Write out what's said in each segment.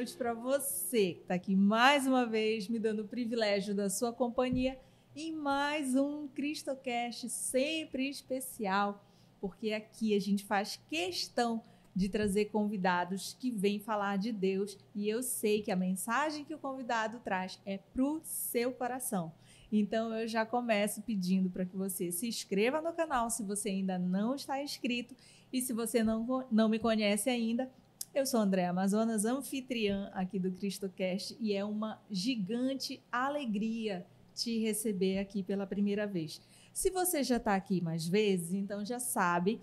noite para você que está aqui mais uma vez me dando o privilégio da sua companhia em mais um CristoCast sempre especial, porque aqui a gente faz questão de trazer convidados que vêm falar de Deus e eu sei que a mensagem que o convidado traz é para o seu coração. Então eu já começo pedindo para que você se inscreva no canal se você ainda não está inscrito e se você não, não me conhece ainda, eu sou André Amazonas, anfitriã aqui do CristoCast e é uma gigante alegria te receber aqui pela primeira vez. Se você já está aqui mais vezes, então já sabe,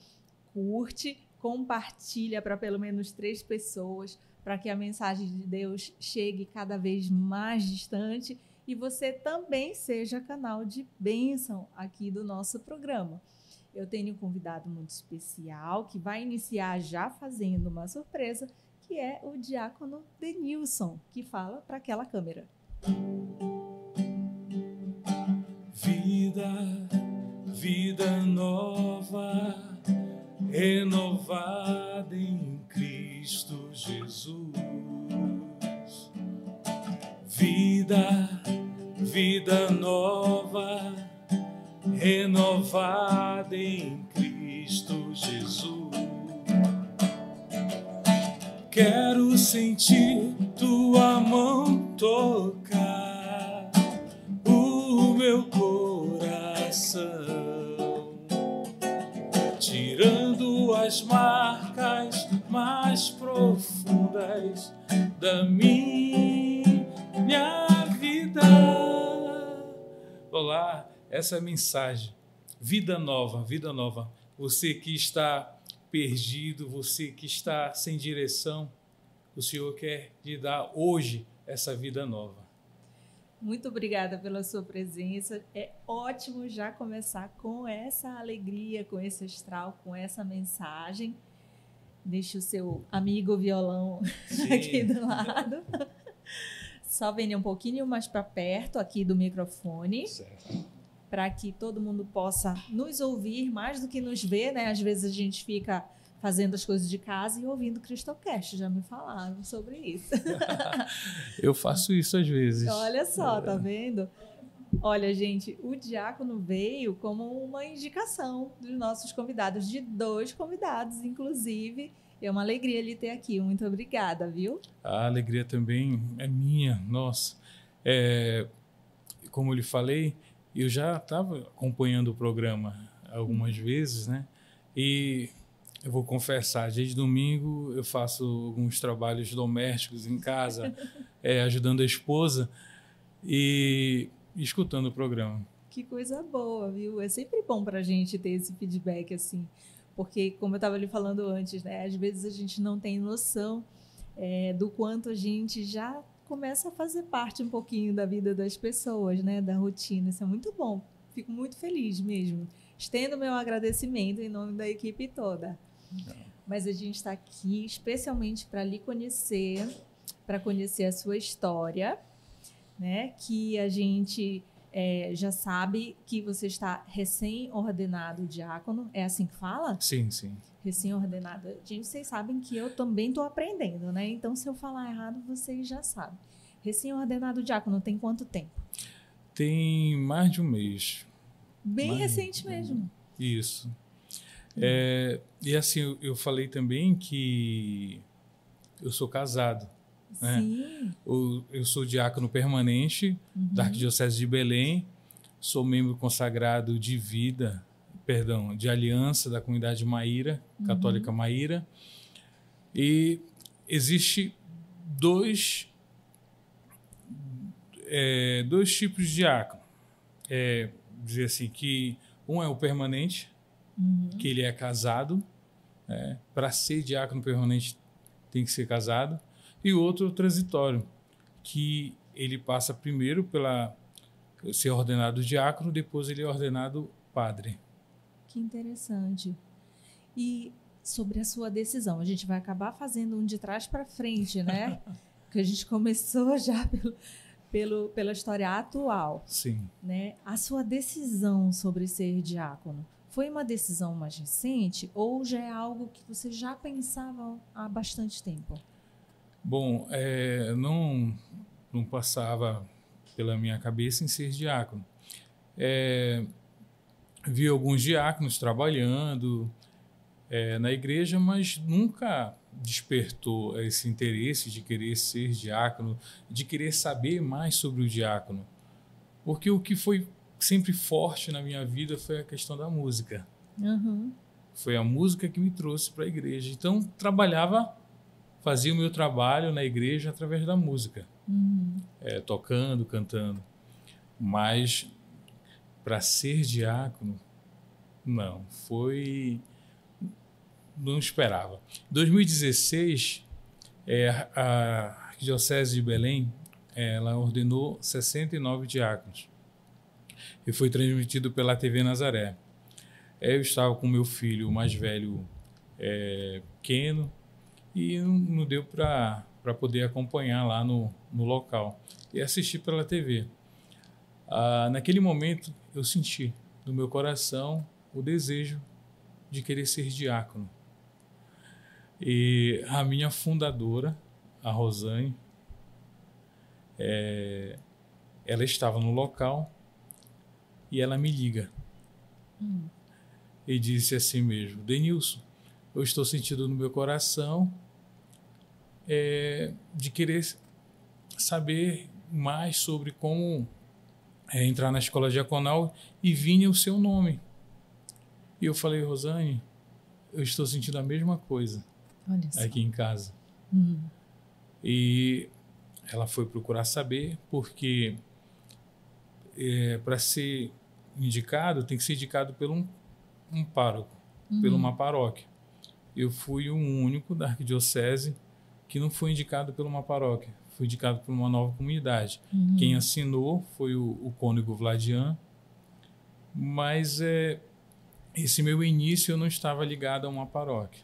curte, compartilha para pelo menos três pessoas, para que a mensagem de Deus chegue cada vez mais distante e você também seja canal de bênção aqui do nosso programa. Eu tenho um convidado muito especial que vai iniciar já fazendo uma surpresa, que é o diácono Denilson, que fala para aquela câmera. Vida, vida nova, renovada em Cristo Jesus. Vida, vida nova, renovada em Cristo Jesus. Quero sentir tua mão tocar o meu coração, tirando as marcas mais profundas da minha vida. Olá, essa mensagem. Vida nova, vida nova. Você que está perdido, você que está sem direção, o Senhor quer lhe dar hoje essa vida nova. Muito obrigada pela sua presença. É ótimo já começar com essa alegria, com esse astral, com essa mensagem. Deixe o seu amigo violão Sim. aqui do lado. Só venha um pouquinho mais para perto aqui do microfone. Para que todo mundo possa nos ouvir mais do que nos ver, né? Às vezes a gente fica fazendo as coisas de casa e ouvindo Cristocast. Já me falaram sobre isso. Eu faço isso às vezes. Olha só, tá vendo? Olha, gente, o diácono veio como uma indicação dos nossos convidados, de dois convidados, inclusive. É uma alegria lhe ter aqui. Muito obrigada, viu? A alegria também é minha, nossa. É, como eu lhe falei, eu já estava acompanhando o programa algumas vezes, né? E eu vou confessar, desde domingo eu faço alguns trabalhos domésticos em casa, é, ajudando a esposa e escutando o programa. Que coisa boa, viu? É sempre bom para a gente ter esse feedback assim, porque como eu estava lhe falando antes, né? Às vezes a gente não tem noção é, do quanto a gente já começa a fazer parte um pouquinho da vida das pessoas, né? Da rotina. Isso é muito bom. Fico muito feliz mesmo. Estendo meu agradecimento em nome da equipe toda. Mas a gente está aqui especialmente para lhe conhecer, para conhecer a sua história, né? Que a gente é, já sabe que você está recém-ordenado diácono. É assim que fala? Sim, sim. Recém-ordenado. Gente, vocês sabem que eu também estou aprendendo, né? Então, se eu falar errado, vocês já sabem. Recém-ordenado diácono tem quanto tempo? Tem mais de um mês. Bem mais recente mesmo. Isso. É, e assim, eu, eu, falei também que eu sou casado. Né? Sim. Eu, eu sou diácono permanente uhum. da Arquidiocese de Belém, sou membro consagrado de vida, perdão, de aliança da comunidade Maíra, uhum. católica Maíra. E existe dois, é, dois tipos de diácono. É, dizer assim, que um é o permanente, uhum. que ele é casado. É, Para ser diácono permanente tem que ser casado. E o outro é o transitório, que ele passa primeiro pela ser ordenado diácono, depois ele é ordenado padre. Que interessante. E sobre a sua decisão, a gente vai acabar fazendo um de trás para frente, né? Porque a gente começou já pelo, pelo, pela história atual. Sim. Né? A sua decisão sobre ser diácono foi uma decisão mais recente ou já é algo que você já pensava há bastante tempo? Bom, é, não, não passava pela minha cabeça em ser diácono. É, vi alguns diáconos trabalhando é, na igreja, mas nunca despertou esse interesse de querer ser diácono, de querer saber mais sobre o diácono. Porque o que foi sempre forte na minha vida foi a questão da música. Uhum. Foi a música que me trouxe para a igreja. Então, trabalhava, fazia o meu trabalho na igreja através da música, uhum. é, tocando, cantando. Mas para ser diácono, não. Foi. Não esperava. 2016, é, a Arquidiocese de Belém ela ordenou 69 diáconos e foi transmitido pela TV Nazaré. Eu estava com meu filho mais velho é, pequeno e não deu para poder acompanhar lá no, no local e assistir pela TV. Ah, naquele momento eu senti no meu coração o desejo de querer ser diácono. E a minha fundadora, a Rosane, é, ela estava no local e ela me liga. Hum. E disse assim mesmo: Denilson, eu estou sentindo no meu coração é, de querer saber mais sobre como é, entrar na escola diaconal e vinha o seu nome. E eu falei, Rosane, eu estou sentindo a mesma coisa aqui em casa. Hum. E ela foi procurar saber, porque é, para ser indicado, tem que ser indicado por um, um pároco, uhum. por uma paróquia. Eu fui o único da arquidiocese que não foi indicado por uma paróquia, fui indicado por uma nova comunidade. Uhum. Quem assinou foi o, o cônego Vladian, mas é, esse meu início eu não estava ligado a uma paróquia.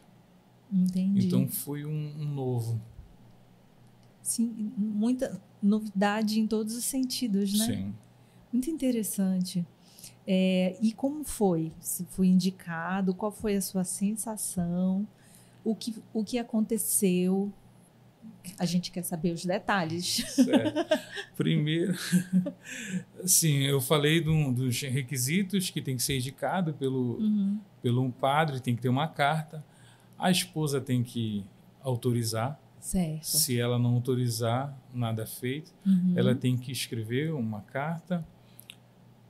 Entendi. Então foi um, um novo. Sim, muita novidade em todos os sentidos, né? Sim. Muito interessante. É, e como foi? Se foi indicado? Qual foi a sua sensação? O que, o que aconteceu? A gente quer saber os detalhes. Certo. Primeiro, sim, eu falei do, dos requisitos que tem que ser indicado pelo, uhum. pelo um padre, tem que ter uma carta. A esposa tem que autorizar. Certo. Se ela não autorizar, nada feito. Uhum. Ela tem que escrever uma carta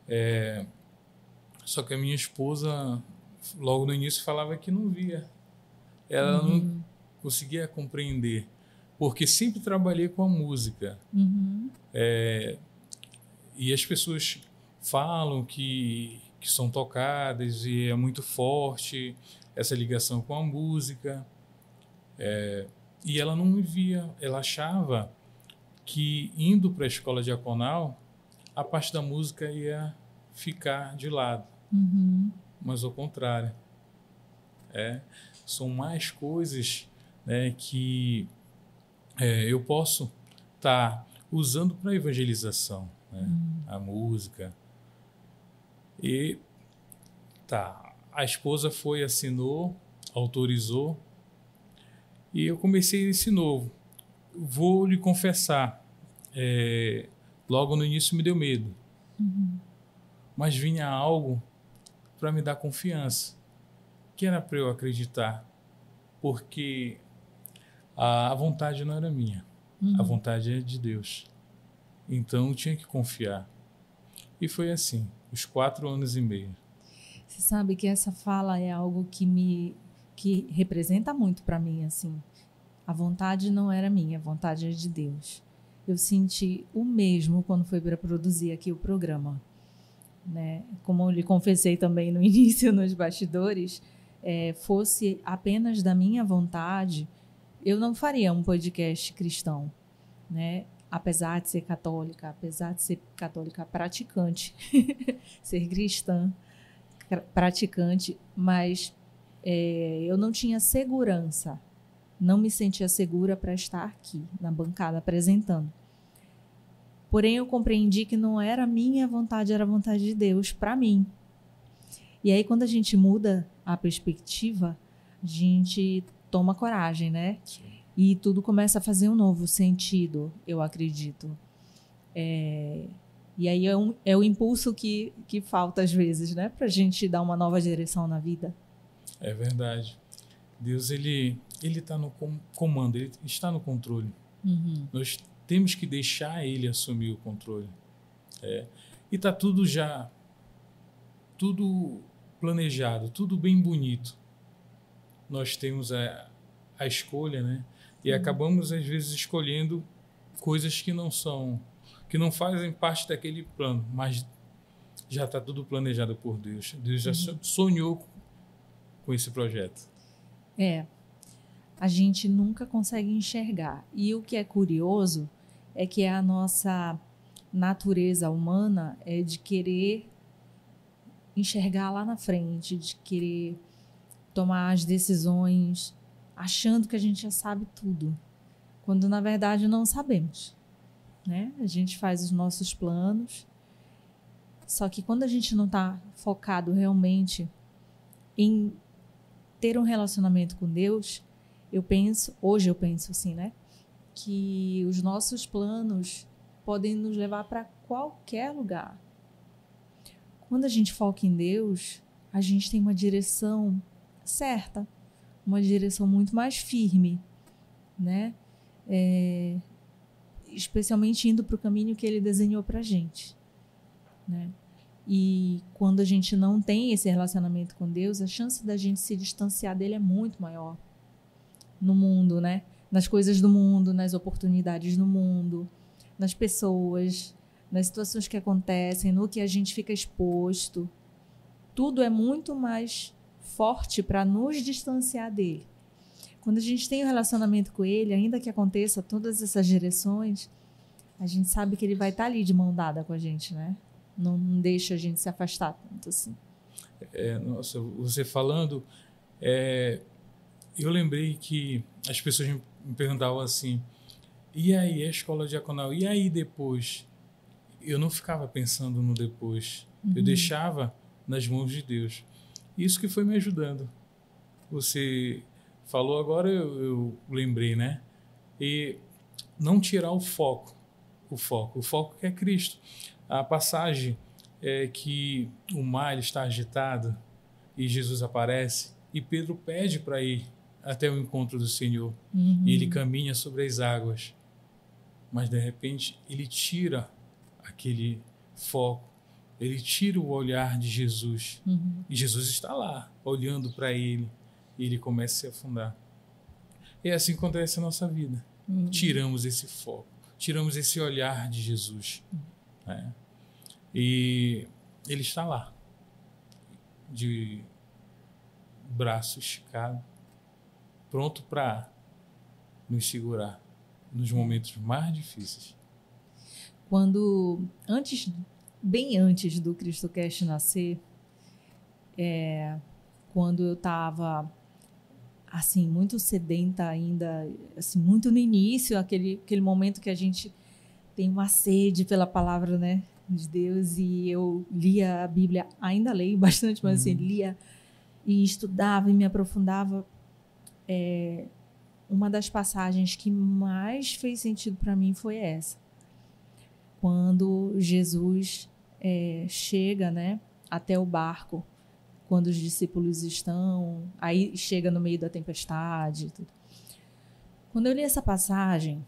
é, só que a minha esposa, logo no início, falava que não via. Ela uhum. não conseguia compreender. Porque sempre trabalhei com a música. Uhum. É, e as pessoas falam que, que são tocadas e é muito forte essa ligação com a música. É, e ela não me via. Ela achava que indo para a escola diaconal a parte da música ia ficar de lado. Uhum. Mas ao contrário. É, são mais coisas né, que é, eu posso estar tá usando para evangelização. Né? Uhum. A música. E tá, a esposa foi, assinou, autorizou, e eu comecei esse novo. Vou lhe confessar, é, Logo no início me deu medo. Uhum. Mas vinha algo para me dar confiança, que era para eu acreditar, porque a, vontade não era minha, uhum. a vontade é de Deus. Então eu tinha que confiar. E foi assim, os quatro anos e meio. Você sabe que essa fala é algo que me que representa muito para mim assim. A vontade não era minha, a vontade é de Deus eu senti o mesmo quando foi para produzir aqui o programa. Né? Como eu lhe confessei também no início, nos bastidores, é, fosse apenas da minha vontade, eu não faria um podcast cristão. Né? Apesar de ser católica, apesar de ser católica praticante, ser cristã praticante, mas é, eu não tinha segurança não me sentia segura para estar aqui na bancada apresentando. Porém, eu compreendi que não era minha vontade, era a vontade de Deus para mim. E aí, quando a gente muda a perspectiva, a gente toma coragem, né? E tudo começa a fazer um novo sentido, eu acredito. É, e aí é, um, é o impulso que, que falta às vezes, né? Para a gente dar uma nova direção na vida. É verdade. Deus, ele ele está no comando, ele está no controle. Uhum. Nós temos que deixar ele assumir o controle. É. E está tudo já, tudo planejado, tudo bem bonito. Nós temos a, a escolha, né? E uhum. acabamos às vezes escolhendo coisas que não são que não fazem parte daquele plano, mas já está tudo planejado por Deus. Deus já uhum. sonhou com esse projeto. É, a gente nunca consegue enxergar. E o que é curioso é que a nossa natureza humana é de querer enxergar lá na frente, de querer tomar as decisões achando que a gente já sabe tudo, quando na verdade não sabemos né? A gente faz os nossos planos. Só que quando a gente não está focado realmente em ter um relacionamento com Deus, eu penso, hoje eu penso assim, né? Que os nossos planos podem nos levar para qualquer lugar. Quando a gente foca em Deus, a gente tem uma direção certa, uma direção muito mais firme, né? É, especialmente indo para o caminho que ele desenhou para a gente. Né? E quando a gente não tem esse relacionamento com Deus, a chance da gente se distanciar dele é muito maior no mundo, né? Nas coisas do mundo, nas oportunidades do mundo, nas pessoas, nas situações que acontecem, no que a gente fica exposto. Tudo é muito mais forte para nos distanciar dele. Quando a gente tem um relacionamento com ele, ainda que aconteça todas essas direções, a gente sabe que ele vai estar ali de mão dada com a gente, né? Não, não deixa a gente se afastar tanto assim. É, nossa, você falando, é, eu lembrei que as pessoas me perguntavam assim: e aí, a escola diaconal? E aí depois? Eu não ficava pensando no depois. Uhum. Eu deixava nas mãos de Deus. Isso que foi me ajudando. Você falou agora, eu, eu lembrei, né? E não tirar o foco, o foco, o foco que é Cristo. A passagem é que o mar está agitado e Jesus aparece e Pedro pede para ir até o encontro do Senhor uhum. e ele caminha sobre as águas, mas de repente ele tira aquele foco, ele tira o olhar de Jesus uhum. e Jesus está lá olhando para ele e ele começa a se afundar. E é assim que acontece a nossa vida. Uhum. Tiramos esse foco, tiramos esse olhar de Jesus. Né? E ele está lá, de braço esticado, pronto para nos segurar nos momentos mais difíceis. Quando, antes, bem antes do CristoCast nascer, é, quando eu estava assim, muito sedenta ainda, assim, muito no início, aquele, aquele momento que a gente tem uma sede pela palavra, né, de Deus, e eu lia a Bíblia, ainda leio bastante, mas assim, uhum. assim, lia e estudava e me aprofundava. É, uma das passagens que mais fez sentido para mim foi essa. Quando Jesus é, chega, né, até o barco quando os discípulos estão, aí chega no meio da tempestade. Tudo. Quando eu li essa passagem,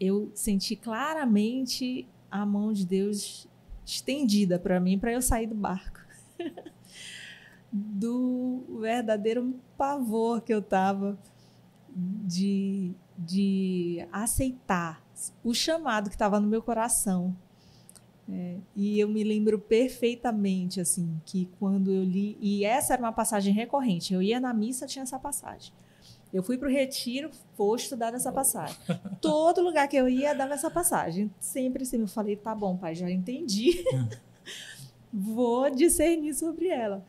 eu senti claramente a mão de Deus estendida para mim para eu sair do barco. do verdadeiro pavor que eu tava de, de aceitar o chamado que estava no meu coração é, e eu me lembro perfeitamente, assim, que quando eu li. E essa era uma passagem recorrente. Eu ia na missa, tinha essa passagem. Eu fui para o retiro, foi estudar essa passagem. Todo lugar que eu ia, dava essa passagem. Sempre assim, eu falei: tá bom, pai, já entendi. Vou discernir sobre ela.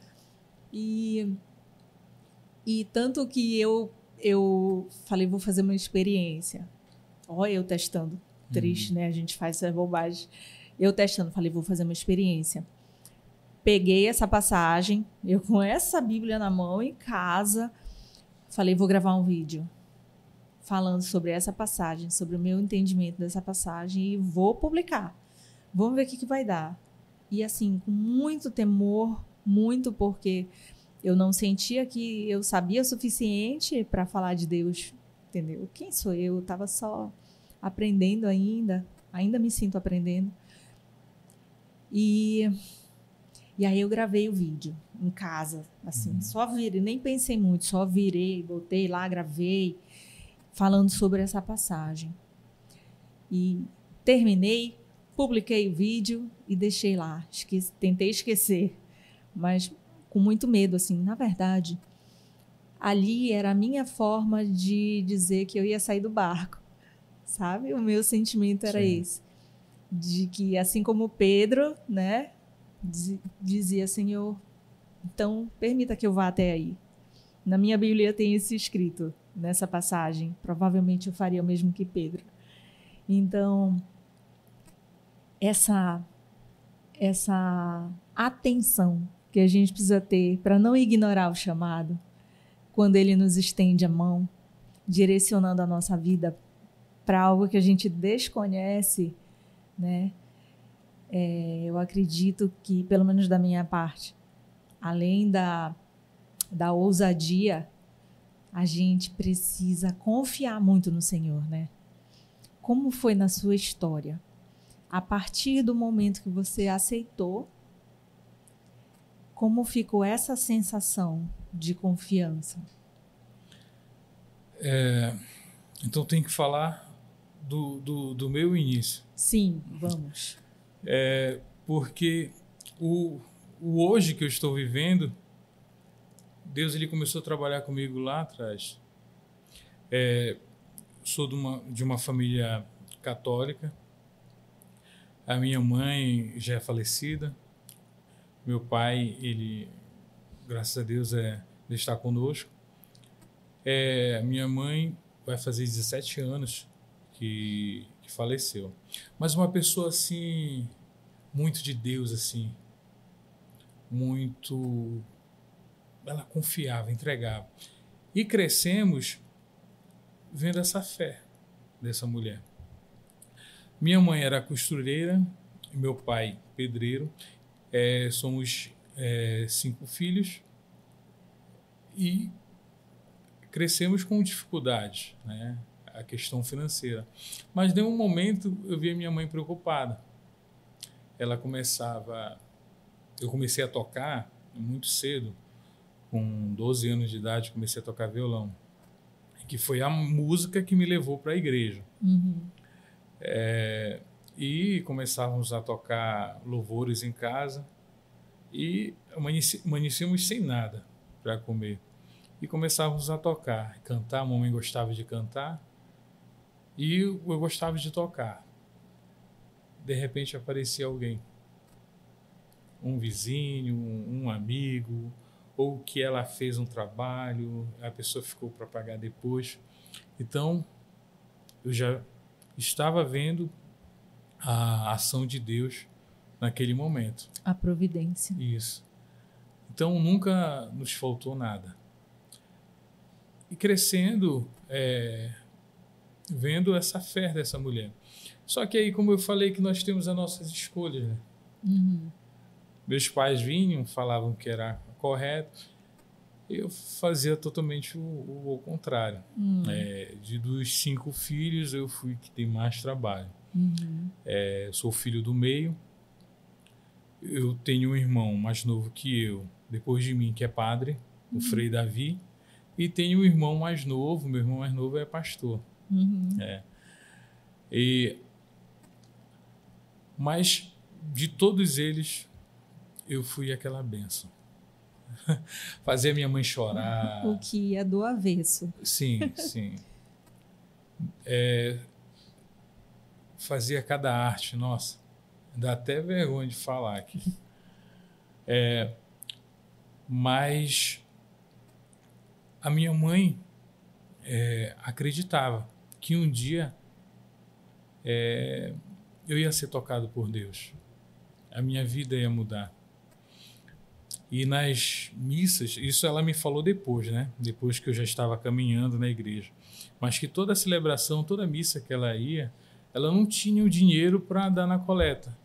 E, e tanto que eu, eu falei: vou fazer uma experiência. Olha, eu testando. Triste, uhum. né? A gente faz essa bobagem. Eu testando, falei, vou fazer uma experiência. Peguei essa passagem, eu com essa Bíblia na mão, em casa, falei, vou gravar um vídeo. falando sobre essa passagem, sobre o meu entendimento dessa passagem e vou publicar. Vamos ver o que, que vai dar. E assim, com muito temor, muito porque eu não sentia que eu sabia o suficiente para falar de Deus, entendeu? Quem sou eu? Eu estava só aprendendo ainda, ainda me sinto aprendendo. E e aí eu gravei o vídeo em casa, assim, uhum. só virei, nem pensei muito, só virei, botei lá, gravei, falando sobre essa passagem. E terminei, publiquei o vídeo e deixei lá. Esqueci, tentei esquecer, mas com muito medo, assim. Na verdade, ali era a minha forma de dizer que eu ia sair do barco, sabe? O meu sentimento era Sim. esse, de que assim como Pedro, né, dizia, Senhor, então permita que eu vá até aí. Na minha Bíblia tem isso escrito nessa passagem. Provavelmente eu faria o mesmo que Pedro. Então, essa essa atenção que a gente precisa ter para não ignorar o chamado quando ele nos estende a mão, direcionando a nossa vida para algo que a gente desconhece, né? É, eu acredito que, pelo menos da minha parte, além da, da ousadia, a gente precisa confiar muito no Senhor, né? Como foi na sua história? A partir do momento que você aceitou, como ficou essa sensação de confiança? É, então tem que falar do, do, do meu início. Sim, vamos. É, porque o, o hoje que eu estou vivendo, Deus ele começou a trabalhar comigo lá atrás. É, sou de uma, de uma família católica. A minha mãe já é falecida. Meu pai, ele, graças a Deus, é, está conosco. É, minha mãe vai fazer 17 anos que que faleceu. Mas uma pessoa assim, muito de Deus, assim, muito. Ela confiava, entregava. E crescemos vendo essa fé dessa mulher. Minha mãe era costureira, meu pai pedreiro. É, somos é, cinco filhos e crescemos com dificuldades, né? A questão financeira. Mas, em um momento, eu vi a minha mãe preocupada. Ela começava. Eu comecei a tocar muito cedo, com 12 anos de idade, comecei a tocar violão. Que foi a música que me levou para a igreja. Uhum. É, e começávamos a tocar louvores em casa e amanhecíamos sem nada para comer. E começávamos a tocar, cantar. A mamãe gostava de cantar e eu gostava de tocar. De repente aparecia alguém, um vizinho, um, amigo, ou que ela fez um trabalho, a pessoa ficou para pagar depois. Então, eu já estava vendo a ação de Deus naquele momento. A providência. Isso. Então, nunca nos faltou nada. E crescendo, é, vendo essa fé dessa mulher. Só que aí, como eu falei, que nós temos as nossas escolhas. Né? Uhum. Meus pais vinham, falavam que era correto, eu fazia totalmente o, o, o contrário. Uhum. É, de dos cinco filhos, eu fui que tem mais trabalho. Uhum. É, sou filho do meio. Eu tenho um irmão mais novo que eu, depois de mim, que é padre, o uhum. Frei Davi. E tenho um irmão mais novo, meu irmão mais novo é pastor. Uhum. É. E, mas de todos eles, eu fui aquela benção. Fazer minha mãe chorar. O que é do avesso. Sim, sim. É, fazia cada arte, nossa, dá até vergonha de falar aqui. É, mas a minha mãe é, acreditava que um dia é, eu ia ser tocado por Deus. A minha vida ia mudar. E nas missas, isso ela me falou depois, né? Depois que eu já estava caminhando na igreja. Mas que toda celebração, toda missa que ela ia, ela não tinha o dinheiro para dar na coleta.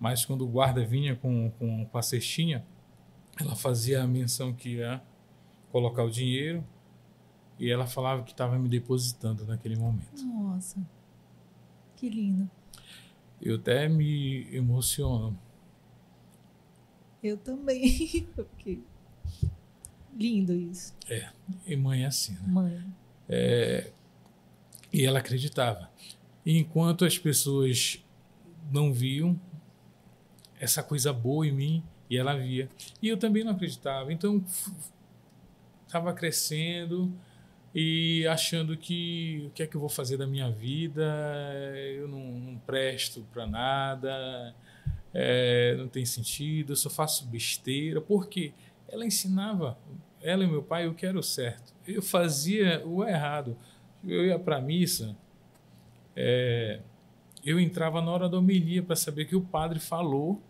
Mas quando o guarda vinha com, com, com a cestinha, ela fazia a menção que ia colocar o dinheiro e ela falava que estava me depositando naquele momento. Nossa, que lindo. Eu até me emociono eu também. Porque... Lindo isso. É, e mãe é assim, né? Mãe. É, e ela acreditava. E enquanto as pessoas não viam essa coisa boa em mim, e ela via. E eu também não acreditava. Então, estava crescendo e achando que o que é que eu vou fazer da minha vida? Eu não, não presto para nada é, não tem sentido, eu só faço besteira, porque ela ensinava, ela e meu pai, o que era o certo. Eu fazia o errado. Eu ia para a missa, é, eu entrava na hora da homilia para saber que o padre falou,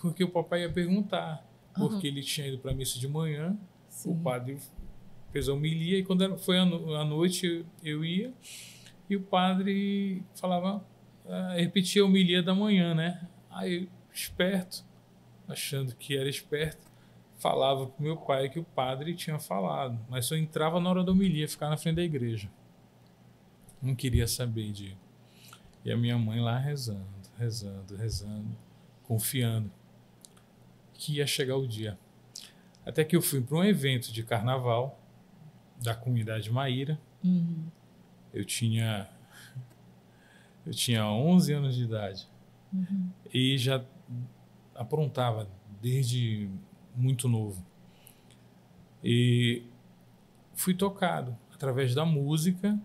porque o papai ia perguntar, uhum. porque ele tinha ido para a missa de manhã, Sim. o padre fez a homilia, e quando foi à noite eu ia, e o padre falava, ah, repetia a homilia da manhã, né? Aí, esperto, achando que era esperto, falava pro meu pai que o padre tinha falado, mas só entrava na hora da homilia, ficar na frente da igreja. Não queria saber de. E a minha mãe lá rezando, rezando, rezando, confiando que ia chegar o dia. Até que eu fui para um evento de carnaval da comunidade Maíra. Uhum. Eu tinha eu tinha 11 anos de idade. Uhum. E já aprontava desde muito novo. E fui tocado através da música,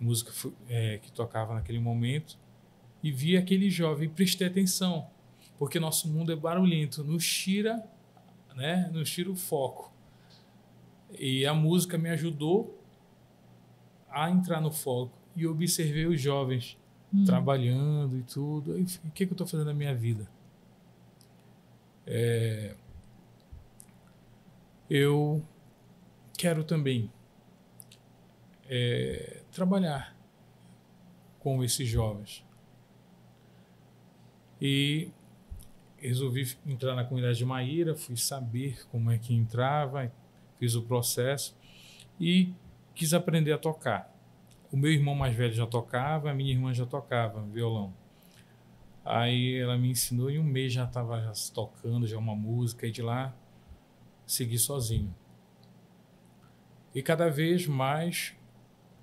a música é, que tocava naquele momento, e vi aquele jovem, prestei atenção, porque nosso mundo é barulhento, nos tira, né, nos tira o foco. E a música me ajudou a entrar no foco e observei os jovens hum. trabalhando e tudo. Aí, o que, que eu estou fazendo na minha vida? É, eu quero também é, trabalhar com esses jovens. E resolvi entrar na comunidade de Maíra, fui saber como é que entrava, fiz o processo e quis aprender a tocar. O meu irmão mais velho já tocava, a minha irmã já tocava violão. Aí ela me ensinou e um mês já estava tocando já uma música e de lá segui sozinho. E cada vez mais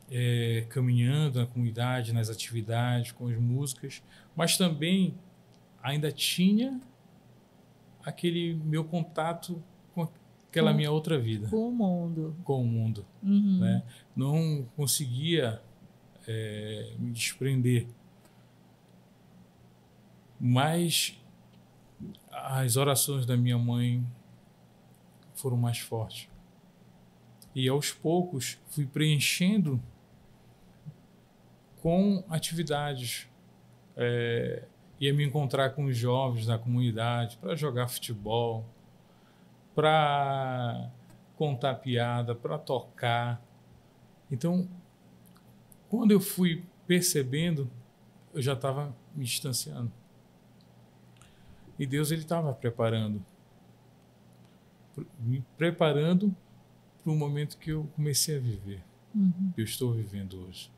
é, caminhando na comunidade, nas atividades, com as músicas, mas também ainda tinha aquele meu contato aquela com, minha outra vida. Com o mundo. Com o mundo. Uhum. Né? Não conseguia é, me desprender. Mas as orações da minha mãe foram mais fortes. E aos poucos fui preenchendo com atividades. É, ia me encontrar com os jovens da comunidade para jogar futebol, para contar piada, para tocar. Então, quando eu fui percebendo, eu já estava me distanciando. E Deus ele estava preparando, me preparando para o momento que eu comecei a viver, uhum. que eu estou vivendo hoje.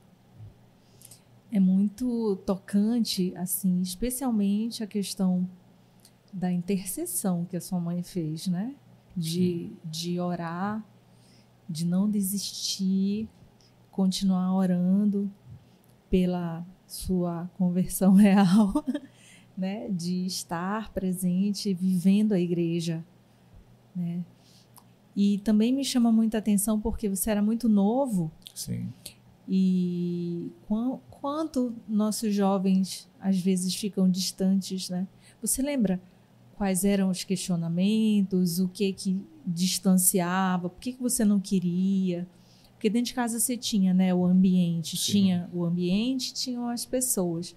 É muito tocante, assim, especialmente a questão da intercessão que a sua mãe fez, né? De, de orar, de não desistir, continuar orando pela sua conversão real, né? de estar presente, vivendo a igreja. Né? E também me chama muita atenção porque você era muito novo. Sim. E quanto nossos jovens às vezes ficam distantes, né? Você lembra quais eram os questionamentos, o que que distanciava, por que, que você não queria. Porque dentro de casa você tinha né, o ambiente, Sim. tinha o ambiente, tinham as pessoas.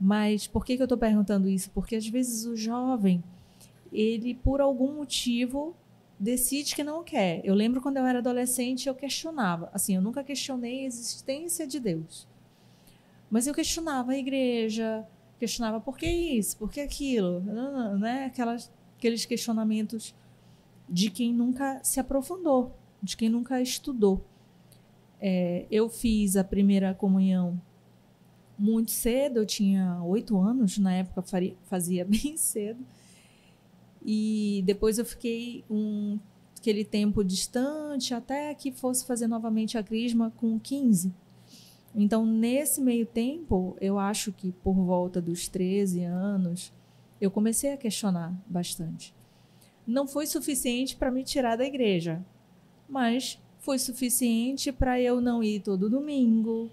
Mas por que, que eu estou perguntando isso? Porque às vezes o jovem ele por algum motivo decide que não quer. Eu lembro quando eu era adolescente, eu questionava. Assim, eu nunca questionei a existência de Deus. Mas eu questionava a igreja, questionava por que isso, por que aquilo, né? Aquelas, aqueles questionamentos de quem nunca se aprofundou, de quem nunca estudou. É, eu fiz a primeira comunhão muito cedo, eu tinha oito anos, na época fazia bem cedo. E depois eu fiquei um, aquele tempo distante até que fosse fazer novamente a crisma com 15. Então, nesse meio tempo, eu acho que por volta dos 13 anos, eu comecei a questionar bastante. Não foi suficiente para me tirar da igreja, mas foi suficiente para eu não ir todo domingo,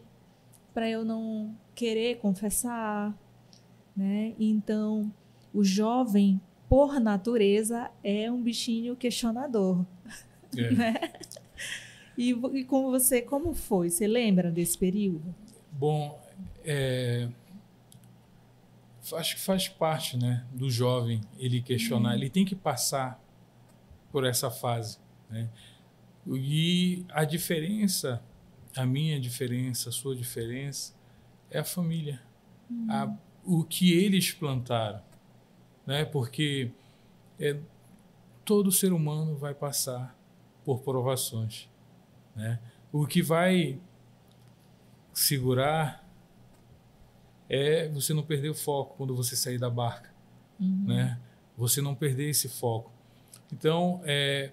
para eu não querer confessar, né? Então, o jovem por natureza, é um bichinho questionador. É. Né? E, e com você, como foi? Você lembra desse período? Bom, é, acho que faz parte né, do jovem ele questionar. Uhum. Ele tem que passar por essa fase. Né? E a diferença, a minha diferença, a sua diferença, é a família. Uhum. A, o que eles plantaram né? Porque é, todo ser humano vai passar por provações, né? O que vai segurar é você não perder o foco quando você sair da barca, uhum. né? Você não perder esse foco. Então é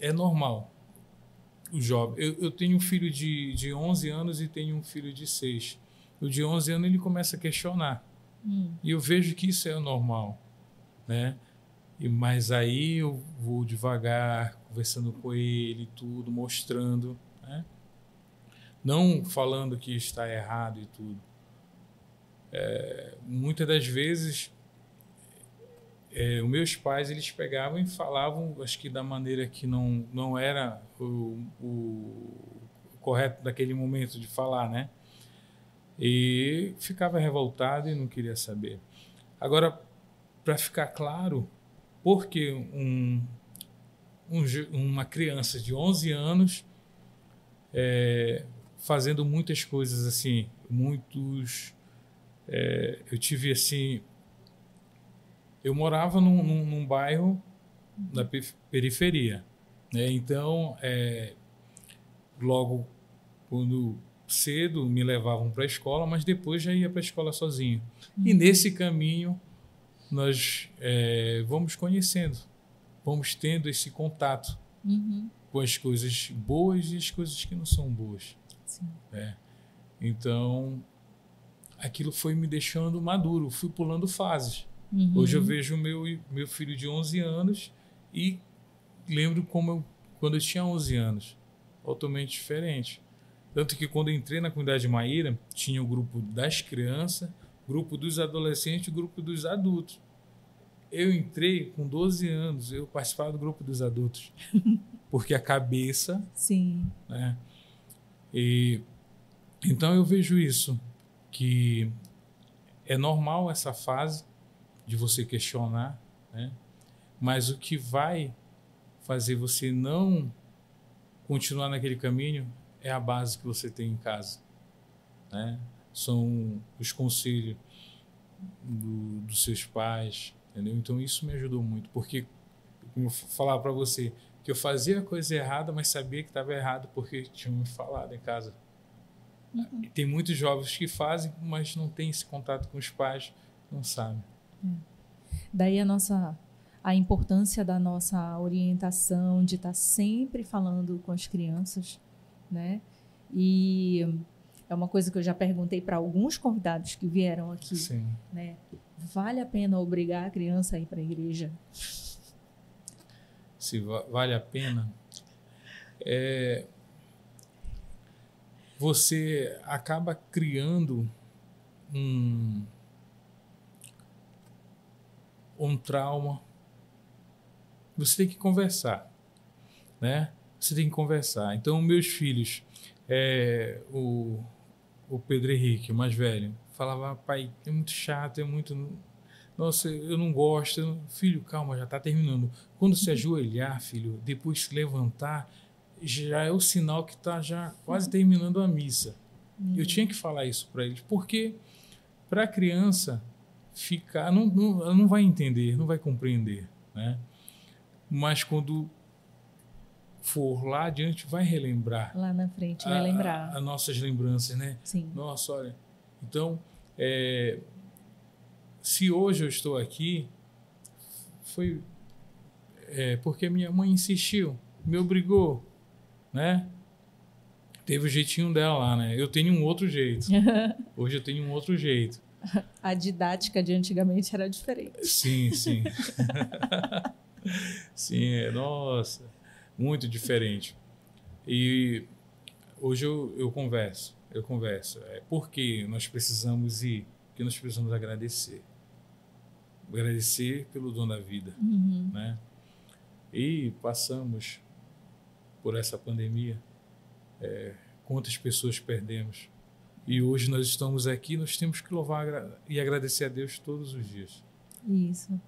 é normal. O jovem, eu, eu tenho um filho de, de 11 anos e tenho um filho de 6. O de 11 anos ele começa a questionar. Hum. E eu vejo que isso é normal né? E, mas aí eu vou devagar, conversando com ele, tudo, mostrando, né? Não falando que está errado e tudo. É, muitas das vezes, é, os meus pais eles pegavam e falavam, acho que da maneira que não não era o, o correto daquele momento de falar, né? E ficava revoltado e não queria saber. Agora, para ficar claro porque um, um, uma criança de 11 anos é, fazendo muitas coisas assim, muitos. É, eu tive assim. Eu morava num, num, num bairro da periferia, né? então é, logo quando cedo me levavam para a escola, mas depois já ia para a escola sozinho. Uhum. E nesse caminho nós é, vamos conhecendo, vamos tendo esse contato uhum. com as coisas boas e as coisas que não são boas. É. Então, aquilo foi me deixando maduro, fui pulando fases. Uhum. Hoje eu vejo meu meu filho de 11 anos e lembro como eu, quando eu tinha 11 anos, totalmente diferente. Tanto que quando entrei na comunidade de Maíra, tinha o grupo das crianças, grupo dos adolescentes e grupo dos adultos. Eu entrei com 12 anos, eu participava do grupo dos adultos. Porque a cabeça. Sim. Né? E, então eu vejo isso, que é normal essa fase de você questionar, né? mas o que vai fazer você não continuar naquele caminho é a base que você tem em casa. Né? são os conselhos do, dos seus pais, entendeu? Então isso me ajudou muito, porque como eu falar para você que eu fazia a coisa errada, mas sabia que estava errado porque tinham me falado em casa. Uhum. tem muitos jovens que fazem, mas não tem esse contato com os pais, não sabem. É. Daí a nossa a importância da nossa orientação de estar tá sempre falando com as crianças, né? E é uma coisa que eu já perguntei para alguns convidados que vieram aqui. Sim. Né? Vale a pena obrigar a criança a ir para a igreja? Se vale a pena. É, você acaba criando um, um trauma. Você tem que conversar, né? Você tem que conversar. Então, meus filhos, é, o, o Pedro Henrique, o mais velho, falava, pai, é muito chato, é muito. Nossa, eu não gosto. Filho, calma, já está terminando. Quando se ajoelhar, filho, depois se levantar, já é o sinal que está já quase terminando a missa. Eu tinha que falar isso para eles, porque para a criança ficar, não, não, ela não vai entender, não vai compreender, né? Mas quando for lá adiante, vai relembrar. Lá na frente, vai a, lembrar. As nossas lembranças, né? Sim. Nossa, olha. Então, é, se hoje eu estou aqui, foi é, porque minha mãe insistiu, me obrigou, né? Teve o jeitinho dela lá, né? Eu tenho um outro jeito. Hoje eu tenho um outro jeito. A didática de antigamente era diferente. Sim, sim. sim, é, nossa, muito diferente. E hoje eu, eu converso, eu converso. É porque nós precisamos ir, que nós precisamos agradecer. Agradecer pelo dom da vida, uhum. né? E passamos por essa pandemia é, quantas pessoas perdemos. E hoje nós estamos aqui, nós temos que louvar e agradecer a Deus todos os dias. Isso.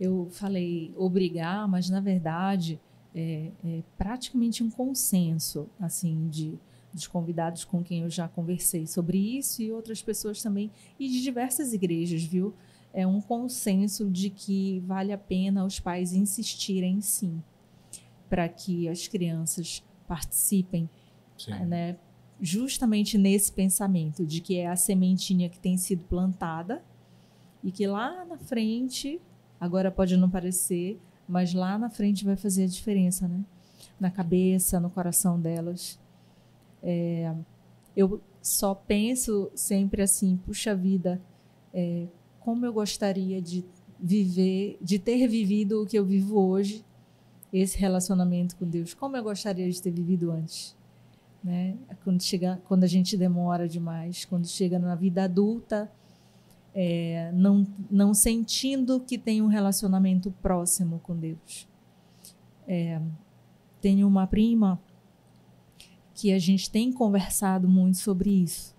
Eu falei obrigar, mas na verdade é, é praticamente um consenso, assim, de dos convidados com quem eu já conversei sobre isso e outras pessoas também e de diversas igrejas, viu? É um consenso de que vale a pena os pais insistirem sim, para que as crianças participem Sim. né? Justamente nesse pensamento de que é a sementinha que tem sido plantada e que lá na frente, agora pode não parecer, mas lá na frente vai fazer a diferença, né? Na cabeça, no coração delas. É, eu só penso sempre assim, puxa vida, é, como eu gostaria de viver, de ter vivido o que eu vivo hoje, esse relacionamento com Deus. Como eu gostaria de ter vivido antes né? Quando chega, quando a gente demora demais, quando chega na vida adulta, é, não não sentindo que tem um relacionamento próximo com Deus. É, tenho uma prima que a gente tem conversado muito sobre isso,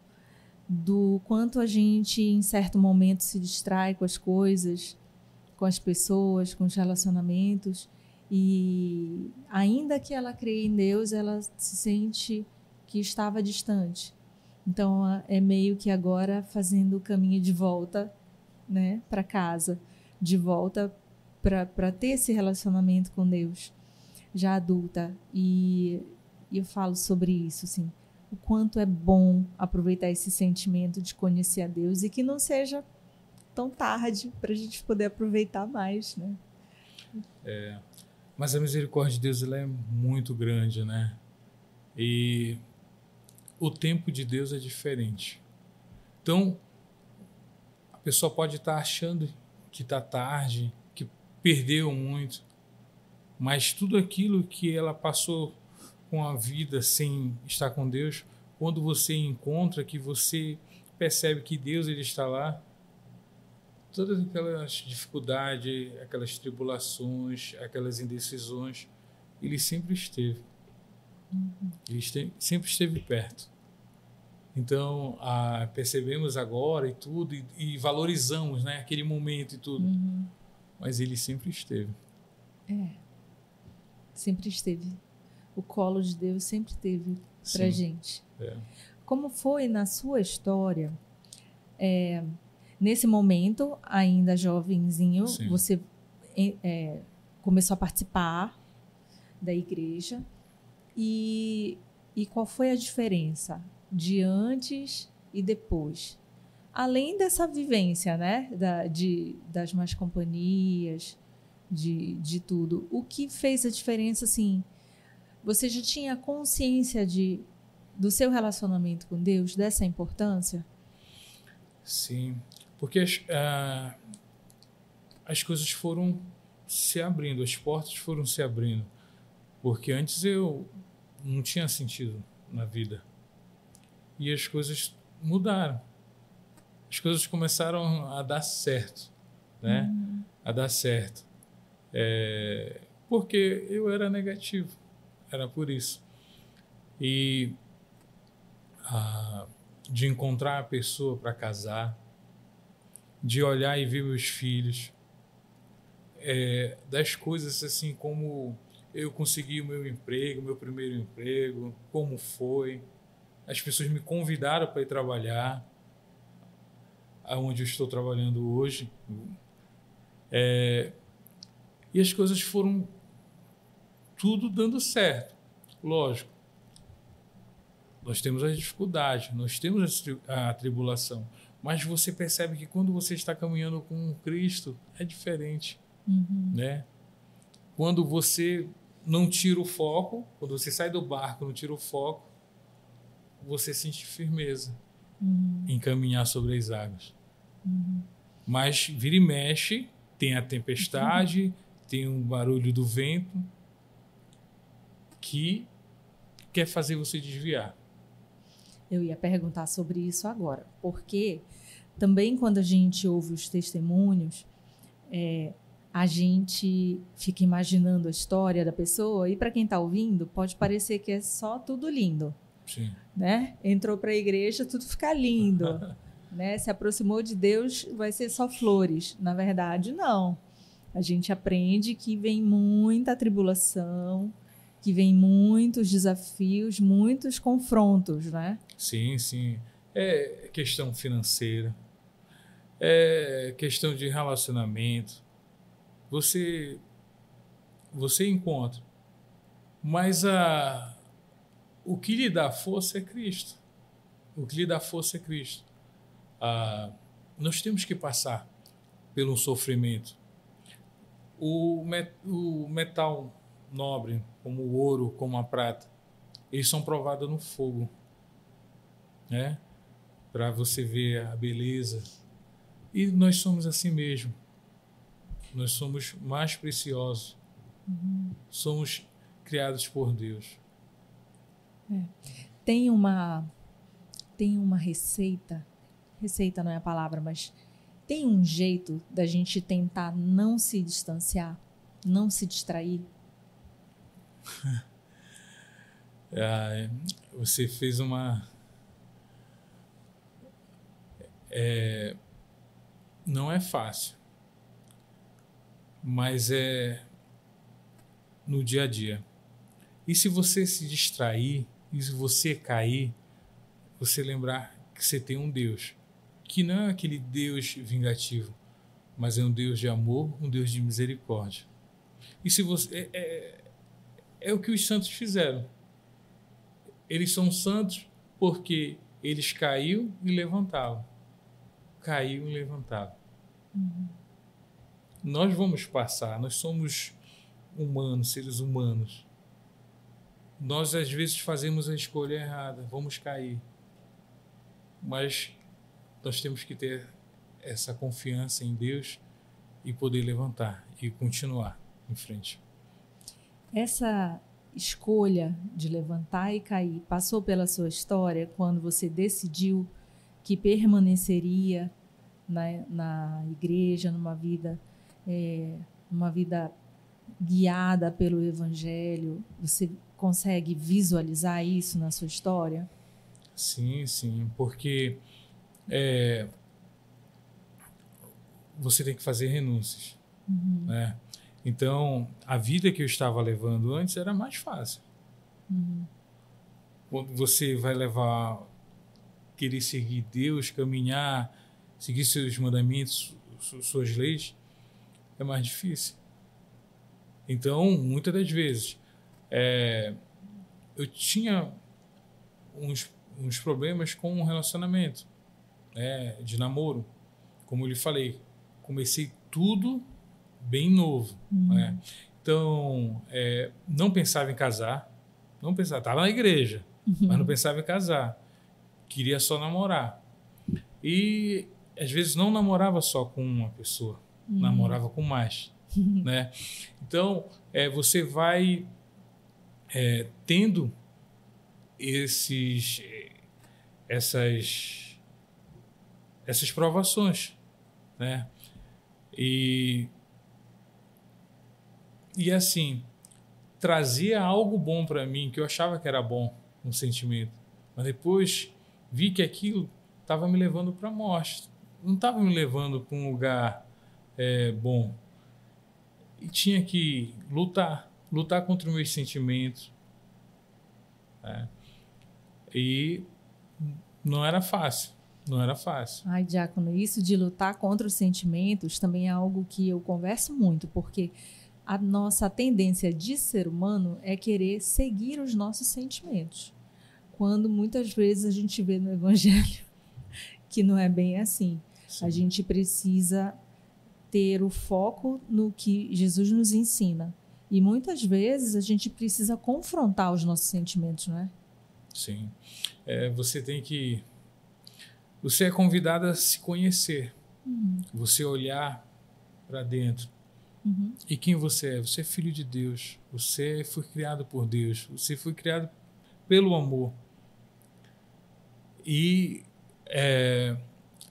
do quanto a gente em certo momento se distrai com as coisas, com as pessoas, com os relacionamentos e ainda que ela creia em Deus, ela se sente que estava distante. Então é meio que agora fazendo o caminho de volta, né, para casa, de volta para ter esse relacionamento com Deus, já adulta. E, e eu falo sobre isso, assim, o quanto é bom aproveitar esse sentimento de conhecer a Deus e que não seja tão tarde para a gente poder aproveitar mais, né? É, mas a misericórdia de Deus ela é muito grande, né? E o tempo de Deus é diferente. Então, a pessoa pode estar achando que está tarde, que perdeu muito, mas tudo aquilo que ela passou com a vida sem estar com Deus, quando você encontra, que você percebe que Deus ele está lá, todas aquelas dificuldades, aquelas tribulações, aquelas indecisões, ele sempre esteve. Ele sempre esteve perto. Então, ah, percebemos agora e tudo, e, e, valorizamos né, aquele momento e tudo. Uhum. Mas ele sempre esteve. É. Sempre esteve. O colo de Deus sempre teve para gente. É. Como foi na sua história, é, nesse momento, ainda jovenzinho, Sim. você é, começou a participar da igreja. E, e qual foi a diferença? De antes e depois. Além dessa vivência, né, da, de, das mais companhias, de, de tudo, o que fez a diferença, assim, você já tinha consciência de, do seu relacionamento com Deus, dessa importância? Sim, porque as, uh, as coisas foram se abrindo, as portas foram se abrindo, porque antes eu não tinha sentido na vida e as coisas mudaram. As coisas começaram a dar certo, né? Uhum. A dar certo. É, porque eu era negativo, era por isso. E de encontrar a pessoa para casar, de olhar e ver meus filhos, é, das coisas assim como eu consegui o meu emprego, meu primeiro emprego, como foi. As pessoas me convidaram para ir trabalhar aonde eu estou trabalhando hoje. É, e as coisas foram tudo dando certo. Lógico, nós temos as dificuldades, nós temos a tribulação, mas você percebe que quando você está caminhando com Cristo é diferente, uhum. né? Quando você não tira o foco, quando você sai do barco, não tira o foco, você sente firmeza uhum. em caminhar sobre as águas. Uhum. Mas vira e mexe, tem a tempestade, uhum. tem um barulho do vento que quer fazer você desviar. Eu ia perguntar sobre isso agora, porque também quando a gente ouve os testemunhos, é, a gente fica imaginando a história da pessoa e para quem está ouvindo pode parecer que é só tudo lindo, Sim. Né? Entrou para a igreja, tudo fica lindo, né? Se aproximou de Deus, vai ser só flores. Na verdade, não. A gente aprende que vem muita tribulação, que vem muitos desafios, muitos confrontos, né? Sim, sim. É questão financeira, é questão de relacionamento. Você você encontra, mas a o que lhe dá força é Cristo. O que lhe dá força é Cristo. Ah, nós temos que passar pelo sofrimento. O, met, o metal nobre, como o ouro, como a prata, eles são provados no fogo, né? Para você ver a beleza. E nós somos assim mesmo. Nós somos mais preciosos. Uhum. Somos criados por Deus. É. Tem uma tem uma receita. Receita não é a palavra, mas tem um jeito da gente tentar não se distanciar, não se distrair é, você fez uma. É, não é fácil, mas é no dia a dia. E se você se distrair, e se você cair, você lembrar que você tem um Deus, que não é aquele Deus vingativo, mas é um Deus de amor, um Deus de misericórdia. E se você. É, é, é o que os santos fizeram. Eles são santos porque eles caíam e levantavam. Caíam e levantavam. Uhum. Nós vamos passar, nós somos humanos, seres humanos. Nós às vezes fazemos a escolha errada, vamos cair. Mas nós temos que ter essa confiança em Deus e poder levantar e continuar em frente. Essa escolha de levantar e cair passou pela sua história quando você decidiu que permaneceria na, na igreja, numa vida, é, numa vida guiada pelo Evangelho? Você consegue visualizar isso na sua história? Sim, sim, porque é, você tem que fazer renúncias, uhum. né? Então, a vida que eu estava levando antes era mais fácil. Uhum. Quando você vai levar, querer seguir Deus, caminhar, seguir seus mandamentos, suas leis, é mais difícil. Então, muitas das vezes, é, eu tinha uns, uns problemas com o relacionamento, né, de namoro. Como eu lhe falei, comecei tudo bem novo. Uhum. Né? Então, é, não pensava em casar, não pensava, estava na igreja, uhum. mas não pensava em casar. Queria só namorar. E às vezes não namorava só com uma pessoa, uhum. namorava com mais. né? Então, é, você vai é, tendo esses, essas, essas provações, né? E e assim, trazia algo bom para mim, que eu achava que era bom, um sentimento. Mas depois vi que aquilo estava me levando para a morte, não estava me levando para um lugar é, bom. E tinha que lutar, lutar contra os meus sentimentos. Né? E não era fácil. Não era fácil. Ai, Diácono, isso de lutar contra os sentimentos também é algo que eu converso muito, porque a nossa tendência de ser humano é querer seguir os nossos sentimentos. Quando muitas vezes a gente vê no Evangelho que não é bem assim. Sim. A gente precisa ter o foco no que Jesus nos ensina. E muitas vezes a gente precisa confrontar os nossos sentimentos, não é? Sim. É, você tem que. Você é convidado a se conhecer. Uhum. Você olhar para dentro. Uhum. E quem você é? Você é filho de Deus. Você foi criado por Deus. Você foi criado pelo amor. E é,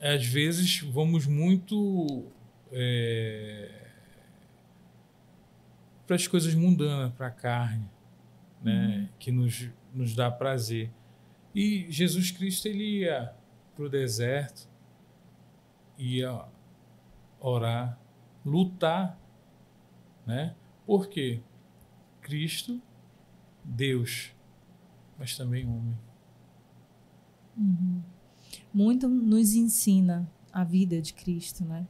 às vezes vamos muito é, para as coisas mundanas, para a carne, né? Uhum. que nos, nos dá prazer. E Jesus Cristo ele ia para o deserto, ia orar, lutar, né? Por quê? Cristo, Deus, mas também homem. Uhum. Muito nos ensina a vida de Cristo, né?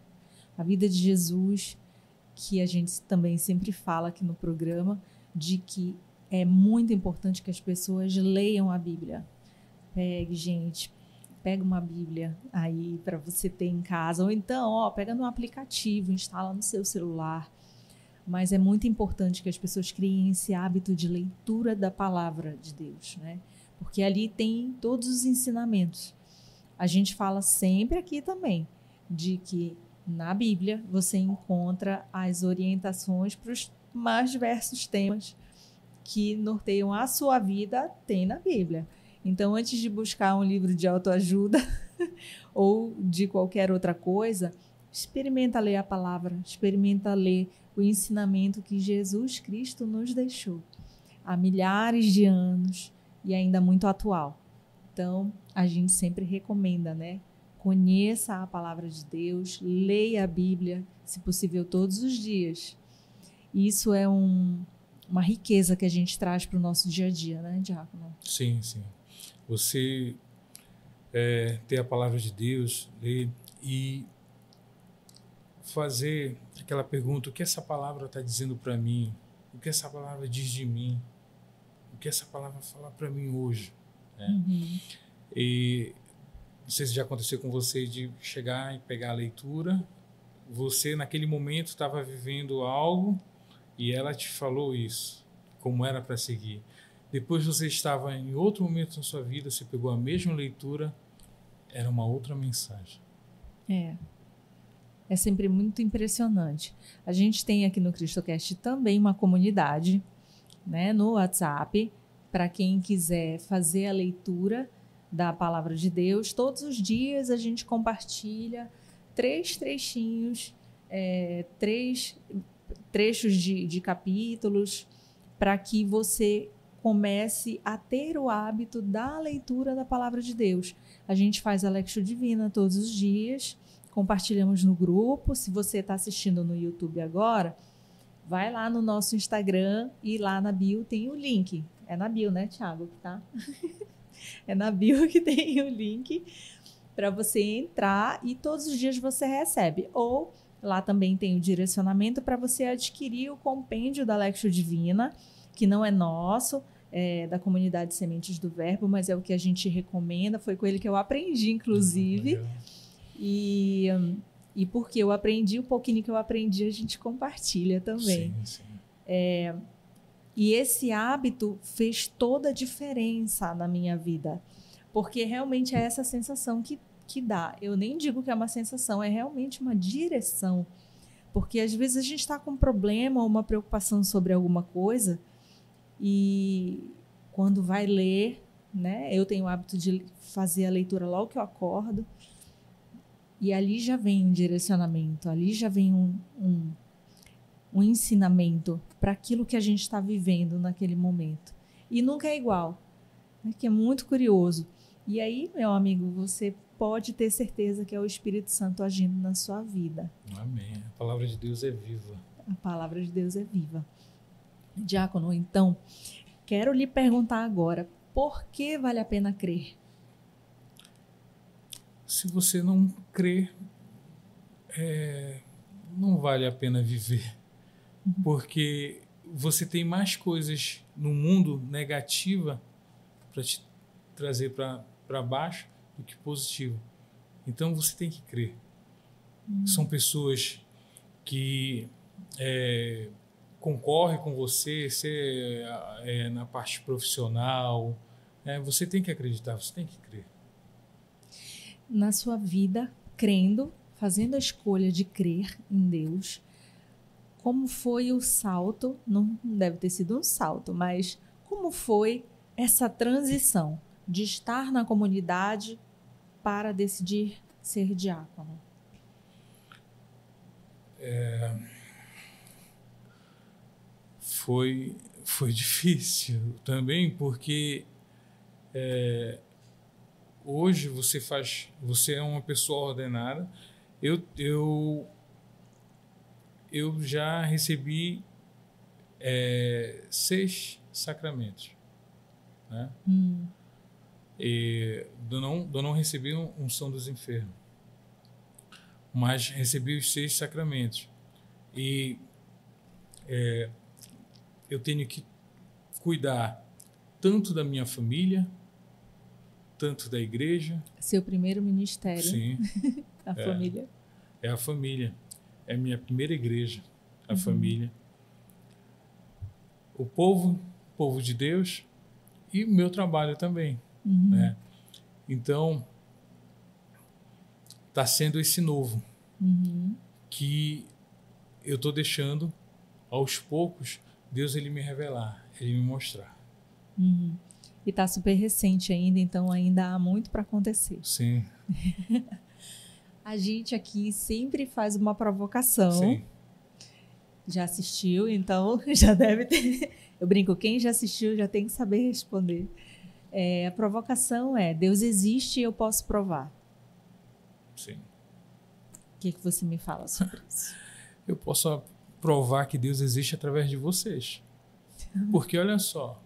A vida de Jesus, que a gente também sempre fala aqui no programa, de que é muito importante que as pessoas leiam a Bíblia. Pegue, gente, pega uma Bíblia aí para você ter em casa, ou então, ó, pega no aplicativo, instala no seu celular. Mas é muito importante que as pessoas criem esse hábito de leitura da palavra de Deus, né? Porque ali tem todos os ensinamentos. A gente fala sempre aqui também de que na Bíblia você encontra as orientações para os mais diversos temas que norteiam a sua vida, tem na Bíblia. Então, antes de buscar um livro de autoajuda ou de qualquer outra coisa, experimenta ler a palavra, experimenta ler o ensinamento que Jesus Cristo nos deixou há milhares de anos e ainda muito atual. Então, a gente sempre recomenda, né? Conheça a palavra de Deus, leia a Bíblia, se possível, todos os dias. Isso é um, uma riqueza que a gente traz para o nosso dia a dia, né, Diácono? Sim, sim. Você é, ter a palavra de Deus, ler e fazer aquela pergunta: o que essa palavra está dizendo para mim? O que essa palavra diz de mim? O que essa palavra fala para mim hoje? Né? Uhum. E não sei se já aconteceu com você de chegar e pegar a leitura, você naquele momento estava vivendo algo e ela te falou isso, como era para seguir. Depois você estava em outro momento na sua vida, você pegou a mesma leitura, era uma outra mensagem. É. É sempre muito impressionante. A gente tem aqui no CristoCast também uma comunidade, né, no WhatsApp, para quem quiser fazer a leitura da palavra de Deus. Todos os dias a gente compartilha três trechinhos, é, três trechos de, de capítulos, para que você comece a ter o hábito da leitura da palavra de Deus. A gente faz a Lectio Divina todos os dias, compartilhamos no grupo. Se você está assistindo no YouTube agora, vai lá no nosso Instagram e lá na bio tem o link. É na bio, né, Thiago? Tá? é na bio que tem o link para você entrar e todos os dias você recebe. Ou lá também tem o direcionamento para você adquirir o compêndio da Lectio Divina, que não é nosso, é da comunidade Sementes do Verbo, mas é o que a gente recomenda. Foi com ele que eu aprendi, inclusive. e, e porque eu aprendi, o pouquinho que eu aprendi, a gente compartilha também. Sim, sim. É, e esse hábito fez toda a diferença na minha vida, porque realmente é essa sensação que, que dá. Eu nem digo que é uma sensação, é realmente uma direção. Porque às vezes a gente está com um problema ou uma preocupação sobre alguma coisa e quando vai ler, né? Eu tenho o hábito de fazer a leitura logo que eu acordo e ali já vem um direcionamento, ali já vem um, um um ensinamento para aquilo que a gente está vivendo naquele momento. E nunca é igual, né? que é muito curioso. E aí, meu amigo, você pode ter certeza que é o Espírito Santo agindo na sua vida. Amém. A palavra de Deus é viva. A palavra de Deus é viva. Diácono, então, quero lhe perguntar agora, por que vale a pena crer? Se você não crer, é, não vale a pena viver. Uhum. Porque você tem mais coisas no mundo negativa para te trazer para baixo do que positivo. Então você tem que crer. Uhum. São pessoas que é, concorrem com você, você é, na parte profissional. É, você tem que acreditar, você tem que crer. Na sua vida, crendo, fazendo a escolha de crer em Deus, como foi o salto? Não deve ter sido um salto, mas como foi essa transição de estar na comunidade para decidir ser diácono? É, foi, foi difícil também, porque é, hoje você faz, você é uma pessoa ordenada. Eu, eu, eu já recebi é, seis sacramentos. Né? Hum. E eu não, eu não recebi unção dos enfermos, mas recebi os seis sacramentos. E é, eu tenho que cuidar tanto da minha família, tanto da igreja. Seu primeiro ministério. Sim. a é, família. É a família. É minha primeira igreja, a uhum. família. O povo, povo de Deus, e o meu trabalho também. Uhum. Né? Então, está sendo esse novo uhum. que eu estou deixando aos poucos Deus ele me revelar, ele me mostrar. Uhum. E está super recente ainda, então ainda há muito para acontecer. Sim. A gente aqui sempre faz uma provocação. Sim. Já assistiu, então já deve ter. Eu brinco, quem já assistiu já tem que saber responder. É, a provocação é: Deus existe e eu posso provar. Sim. O que, que você me fala sobre isso? eu posso provar que Deus existe através de vocês. Porque olha só,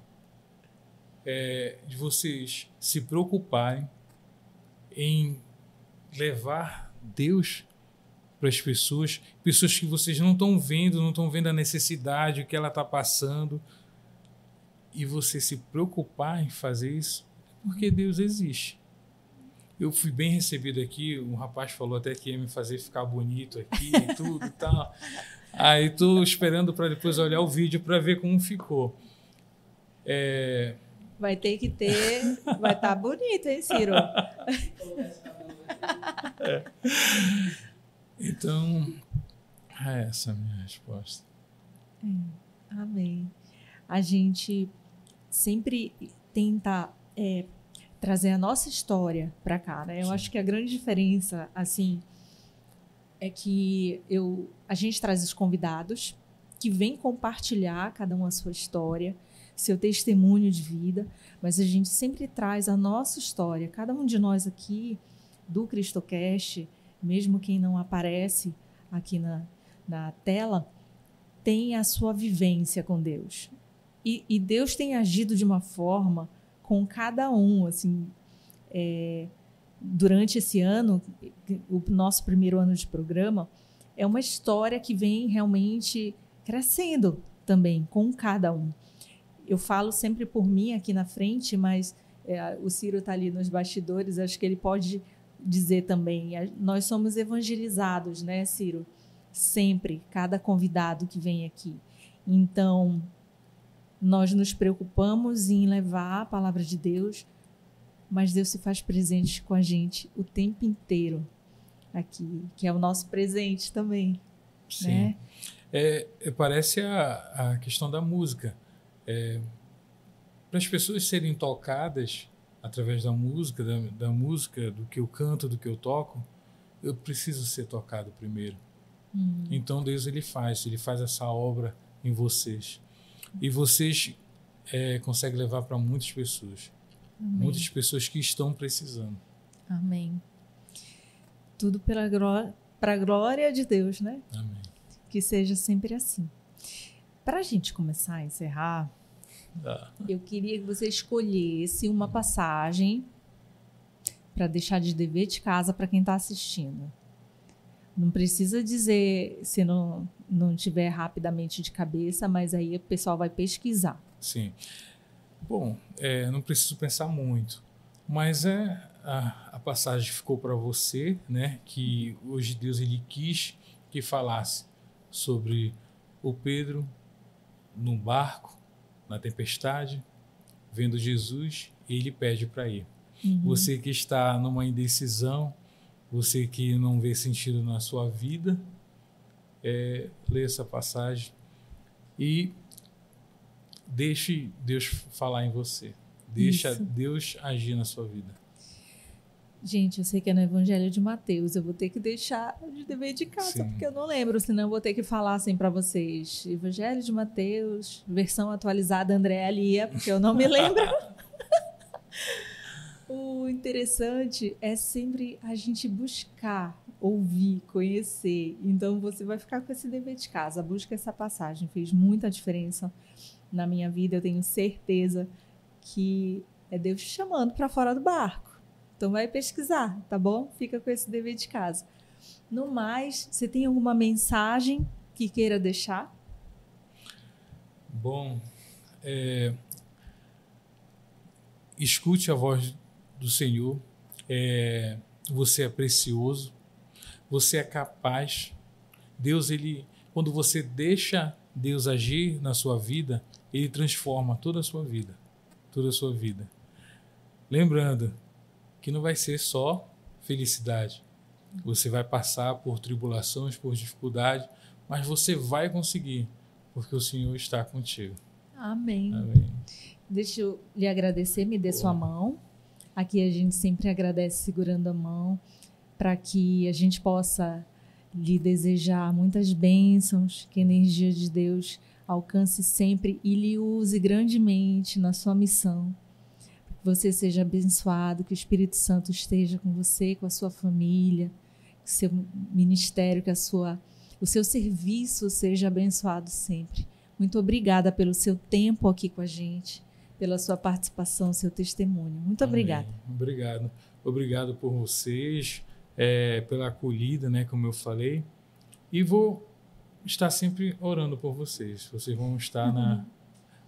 é, de vocês se preocuparem em levar Deus para as pessoas, pessoas que vocês não estão vendo, não estão vendo a necessidade, que ela está passando, e você se preocupar em fazer isso, porque Deus existe. Eu fui bem recebido aqui, um rapaz falou até que ia me fazer ficar bonito aqui e tudo e tal. Aí tô esperando para depois olhar o vídeo para ver como ficou. É... Vai ter que ter, vai estar tá bonito, hein, Ciro? é. Então, é essa a minha resposta. É. Amém. A gente sempre tenta é, trazer a nossa história para cá, né? Eu Sim. acho que a grande diferença, assim, é que eu, a gente traz os convidados que vêm compartilhar cada um a sua história, seu testemunho de vida, mas a gente sempre traz a nossa história. Cada um de nós aqui do CristoCast, mesmo quem não aparece aqui na, na tela, tem a sua vivência com Deus. E, e Deus tem agido de uma forma com cada um, assim, é, durante esse ano, o nosso primeiro ano de programa, é uma história que vem realmente crescendo também com cada um. Eu falo sempre por mim aqui na frente, mas é, o Ciro está ali nos bastidores, acho que ele pode dizer também. Nós somos evangelizados, né, Ciro? Sempre, cada convidado que vem aqui. Então, nós nos preocupamos em levar a palavra de Deus, mas Deus se faz presente com a gente o tempo inteiro aqui, que é o nosso presente também. Sim. Né? É, é, parece a, a questão da música. É, Para as pessoas serem tocadas através da música, da, da, música, do que eu canto, do que eu toco, eu preciso ser tocado primeiro. Hum. Então Deus ele faz, ele faz essa obra em vocês e vocês é, levar para muitas pessoas. Amém. Muitas pessoas que estão precisando. Amém. Tudo para a glória de Deus, né? Amém. Que seja sempre assim. Para a gente começar a encerrar, Ah, eu queria que você escolhesse uma passagem para deixar de dever de casa para quem está assistindo. Não precisa dizer se não, não tiver rapidamente de cabeça, mas aí o pessoal vai pesquisar. sim. Bom, é, não preciso pensar muito, mas é a, a passagem ficou para você, né? Que hoje Deus ele quis que falasse sobre o Pedro no barco, na tempestade, vendo Jesus, e ele pede para ir. Uhum. Você que está numa indecisão, você que não vê sentido na sua vida, é, lê essa passagem e deixe Deus falar em você. Deixa Isso. Deus agir na sua vida. Gente, eu sei que é no Evangelho de Mateus. Eu vou ter que deixar de dever de casa, Sim. porque eu não lembro, senão eu vou ter que falar assim para vocês. Evangelho de Mateus, versão atualizada André Lia, porque eu não me lembro. o interessante é sempre a gente buscar, ouvir, conhecer. Então você vai ficar com esse dever de casa. Busca essa passagem. Fez muita diferença na minha vida. Eu tenho certeza que é Deus te chamando para fora do barco. Então vai pesquisar, tá bom? Fica com esse dever de casa. No mais, você tem alguma mensagem que queira deixar? Bom, é, escute a voz do Senhor. É, você é precioso. Você é capaz. Deus, ele, quando você deixa Deus agir na sua vida, ele transforma toda a sua vida, toda a sua vida. Lembrando que não vai ser só felicidade. Você vai passar por tribulações, por dificuldade, mas você vai conseguir, porque o Senhor está contigo. Amém. Amém. Deixa eu lhe agradecer, me dê sua mão. Aqui a gente sempre agradece segurando a mão para que a gente possa lhe desejar muitas bênçãos, que a energia de Deus alcance sempre e lhe use grandemente na sua missão. Você seja abençoado, que o Espírito Santo esteja com você, com a sua família, que o seu ministério, que a sua, o seu serviço seja abençoado sempre. Muito obrigada pelo seu tempo aqui com a gente, pela sua participação, seu testemunho. Muito Amém. obrigada. Obrigado. Obrigado por vocês, é, pela acolhida, né, como eu falei. E vou estar sempre orando por vocês. Vocês vão estar na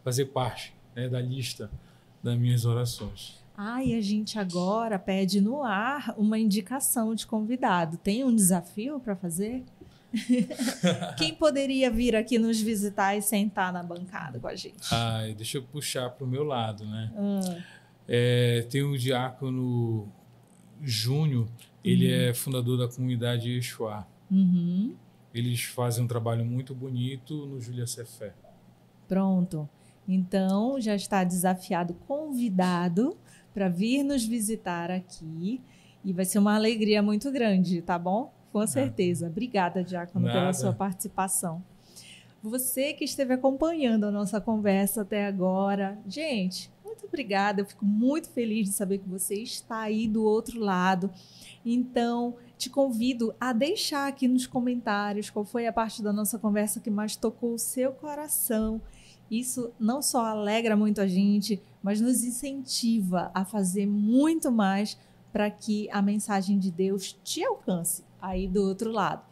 fazer parte né, da lista das minhas orações. Ah, e a gente agora pede no ar uma indicação de convidado. Tem um desafio para fazer? Quem poderia vir aqui nos visitar e sentar na bancada com a gente? Ai, deixa eu puxar para o meu lado, né? Ah, É, tem o diácono Júnior, ele é fundador da comunidade Exuá. uhum. Eles fazem um trabalho muito bonito no Júlia Cefé. Pronto. Então, já está desafiado, convidado para vir nos visitar aqui. E vai ser uma alegria muito grande, tá bom? Com certeza. Obrigada, Diácono, pela Nada. sua participação. Você que esteve acompanhando a nossa conversa até agora. Gente, muito obrigada. Eu fico muito feliz de saber que você está aí do outro lado. Então, te convido a deixar aqui nos comentários qual foi a parte da nossa conversa que mais tocou o seu coração. Isso não só alegra muito a gente, mas nos incentiva a fazer muito mais para que a mensagem de Deus te alcance aí do outro lado.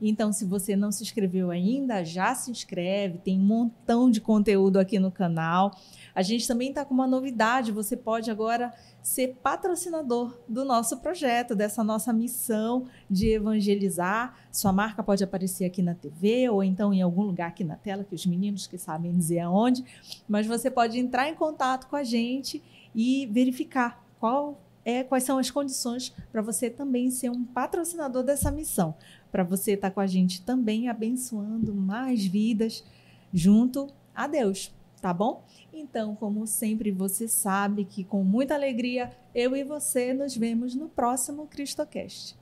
Então, se você não se inscreveu ainda, já se inscreve, tem um montão de conteúdo aqui no canal. A gente também está com uma novidade: você pode agora ser patrocinador do nosso projeto, dessa nossa missão de evangelizar. Sua marca pode aparecer aqui na TV ou então em algum lugar aqui na tela, que os meninos que sabem dizer aonde, mas você pode entrar em contato com a gente e verificar qual é, quais são as condições para você também ser um patrocinador dessa missão, para você estar com a gente também abençoando mais vidas junto a Deus, tá bom? Então, como sempre, você sabe que com muita alegria eu e você nos vemos no próximo CristoCast.